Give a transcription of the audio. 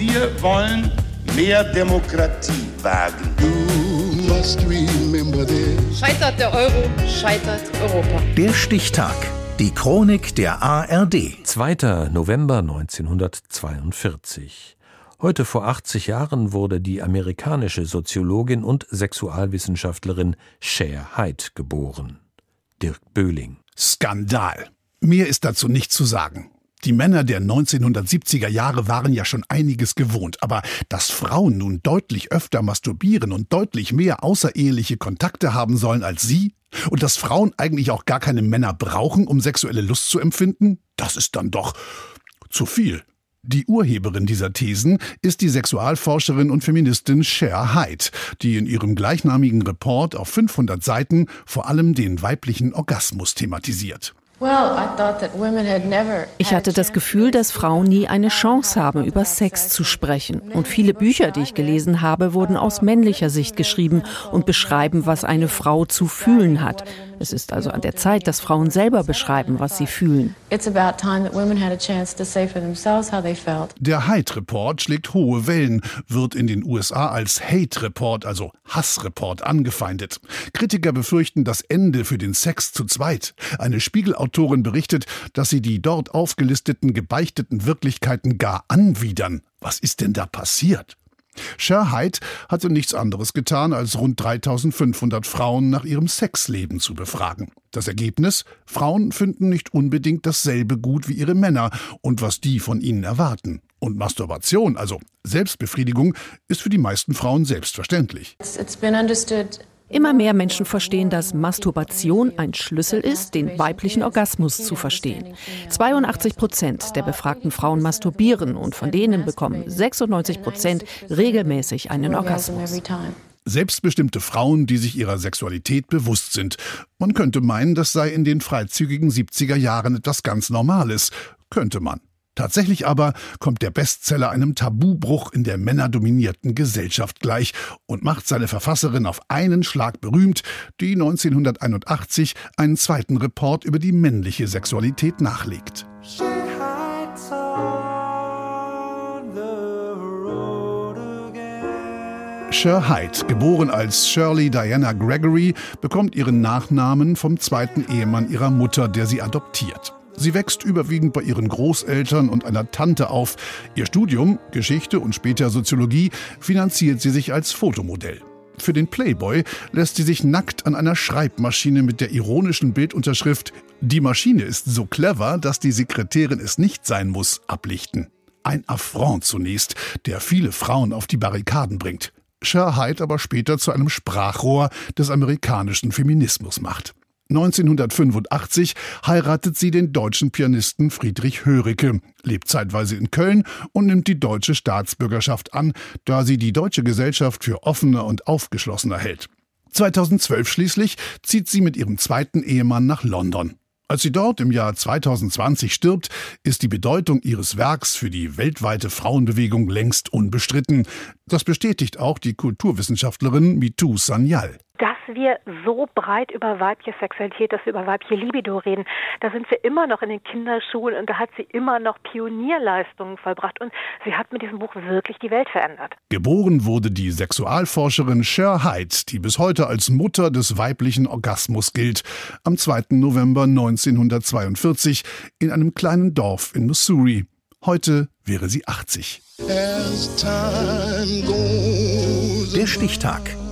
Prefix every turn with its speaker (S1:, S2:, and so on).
S1: Wir wollen mehr Demokratie wagen.
S2: Scheitert der Euro, scheitert Europa.
S3: Der Stichtag. Die Chronik der ARD.
S4: 2. November 1942. Heute vor 80 Jahren wurde die amerikanische Soziologin und Sexualwissenschaftlerin Cher Hyde geboren. Dirk Böhling.
S5: Skandal. Mehr ist dazu nicht zu sagen. Die Männer der 1970er Jahre waren ja schon einiges gewohnt, aber dass Frauen nun deutlich öfter masturbieren und deutlich mehr außereheliche Kontakte haben sollen als sie, und dass Frauen eigentlich auch gar keine Männer brauchen, um sexuelle Lust zu empfinden, das ist dann doch zu viel. Die Urheberin dieser Thesen ist die Sexualforscherin und Feministin Cher Hyde, die in ihrem gleichnamigen Report auf 500 Seiten vor allem den weiblichen Orgasmus thematisiert.
S6: Ich hatte das Gefühl, dass Frauen nie eine Chance haben, über Sex zu sprechen. Und viele Bücher, die ich gelesen habe, wurden aus männlicher Sicht geschrieben und beschreiben, was eine Frau zu fühlen hat. Es ist also an der Zeit, dass Frauen selber beschreiben, was sie fühlen.
S5: Der Hate Report schlägt hohe Wellen, wird in den USA als Hate Report, also Hassreport, angefeindet. Kritiker befürchten das Ende für den Sex zu zweit. Eine Spiegelautorin berichtet, dass sie die dort aufgelisteten gebeichteten Wirklichkeiten gar anwidern. Was ist denn da passiert? Cher Hyde hatte nichts anderes getan, als rund 3500 Frauen nach ihrem Sexleben zu befragen. Das Ergebnis? Frauen finden nicht unbedingt dasselbe gut wie ihre Männer und was die von ihnen erwarten. Und Masturbation, also Selbstbefriedigung, ist für die meisten Frauen selbstverständlich.
S6: It's been understood Immer mehr Menschen verstehen, dass Masturbation ein Schlüssel ist, den weiblichen Orgasmus zu verstehen. 82 Prozent der befragten Frauen masturbieren und von denen bekommen 96 Prozent regelmäßig einen Orgasmus.
S5: Selbstbestimmte Frauen, die sich ihrer Sexualität bewusst sind. Man könnte meinen, das sei in den freizügigen 70er Jahren etwas ganz Normales. Könnte man. Tatsächlich aber kommt der Bestseller einem Tabubruch in der männerdominierten Gesellschaft gleich und macht seine Verfasserin auf einen Schlag berühmt, die 1981 einen zweiten Report über die männliche Sexualität nachlegt. Cher Hyde, geboren als Shirley Diana Gregory, bekommt ihren Nachnamen vom zweiten Ehemann ihrer Mutter, der sie adoptiert. Sie wächst überwiegend bei ihren Großeltern und einer Tante auf. Ihr Studium, Geschichte und später Soziologie, finanziert sie sich als Fotomodell. Für den Playboy lässt sie sich nackt an einer Schreibmaschine mit der ironischen Bildunterschrift Die Maschine ist so clever, dass die Sekretärin es nicht sein muss, ablichten. Ein Affront zunächst, der viele Frauen auf die Barrikaden bringt. Cher Hyde aber später zu einem Sprachrohr des amerikanischen Feminismus macht. 1985 heiratet sie den deutschen Pianisten Friedrich Höricke, lebt zeitweise in Köln und nimmt die deutsche Staatsbürgerschaft an, da sie die deutsche Gesellschaft für offener und aufgeschlossener hält. 2012 schließlich zieht sie mit ihrem zweiten Ehemann nach London. Als sie dort im Jahr 2020 stirbt, ist die Bedeutung ihres Werks für die weltweite Frauenbewegung längst unbestritten. Das bestätigt auch die Kulturwissenschaftlerin Mitu Sanyal
S7: wir so breit über weibliche Sexualität, dass wir über weibliche Libido reden, da sind wir immer noch in den Kinderschulen und da hat sie immer noch Pionierleistungen vollbracht und sie hat mit diesem Buch wirklich die Welt verändert.
S5: Geboren wurde die Sexualforscherin Cher Hyde, die bis heute als Mutter des weiblichen Orgasmus gilt, am 2. November 1942 in einem kleinen Dorf in Missouri. Heute wäre sie 80.
S3: Der Stichtag.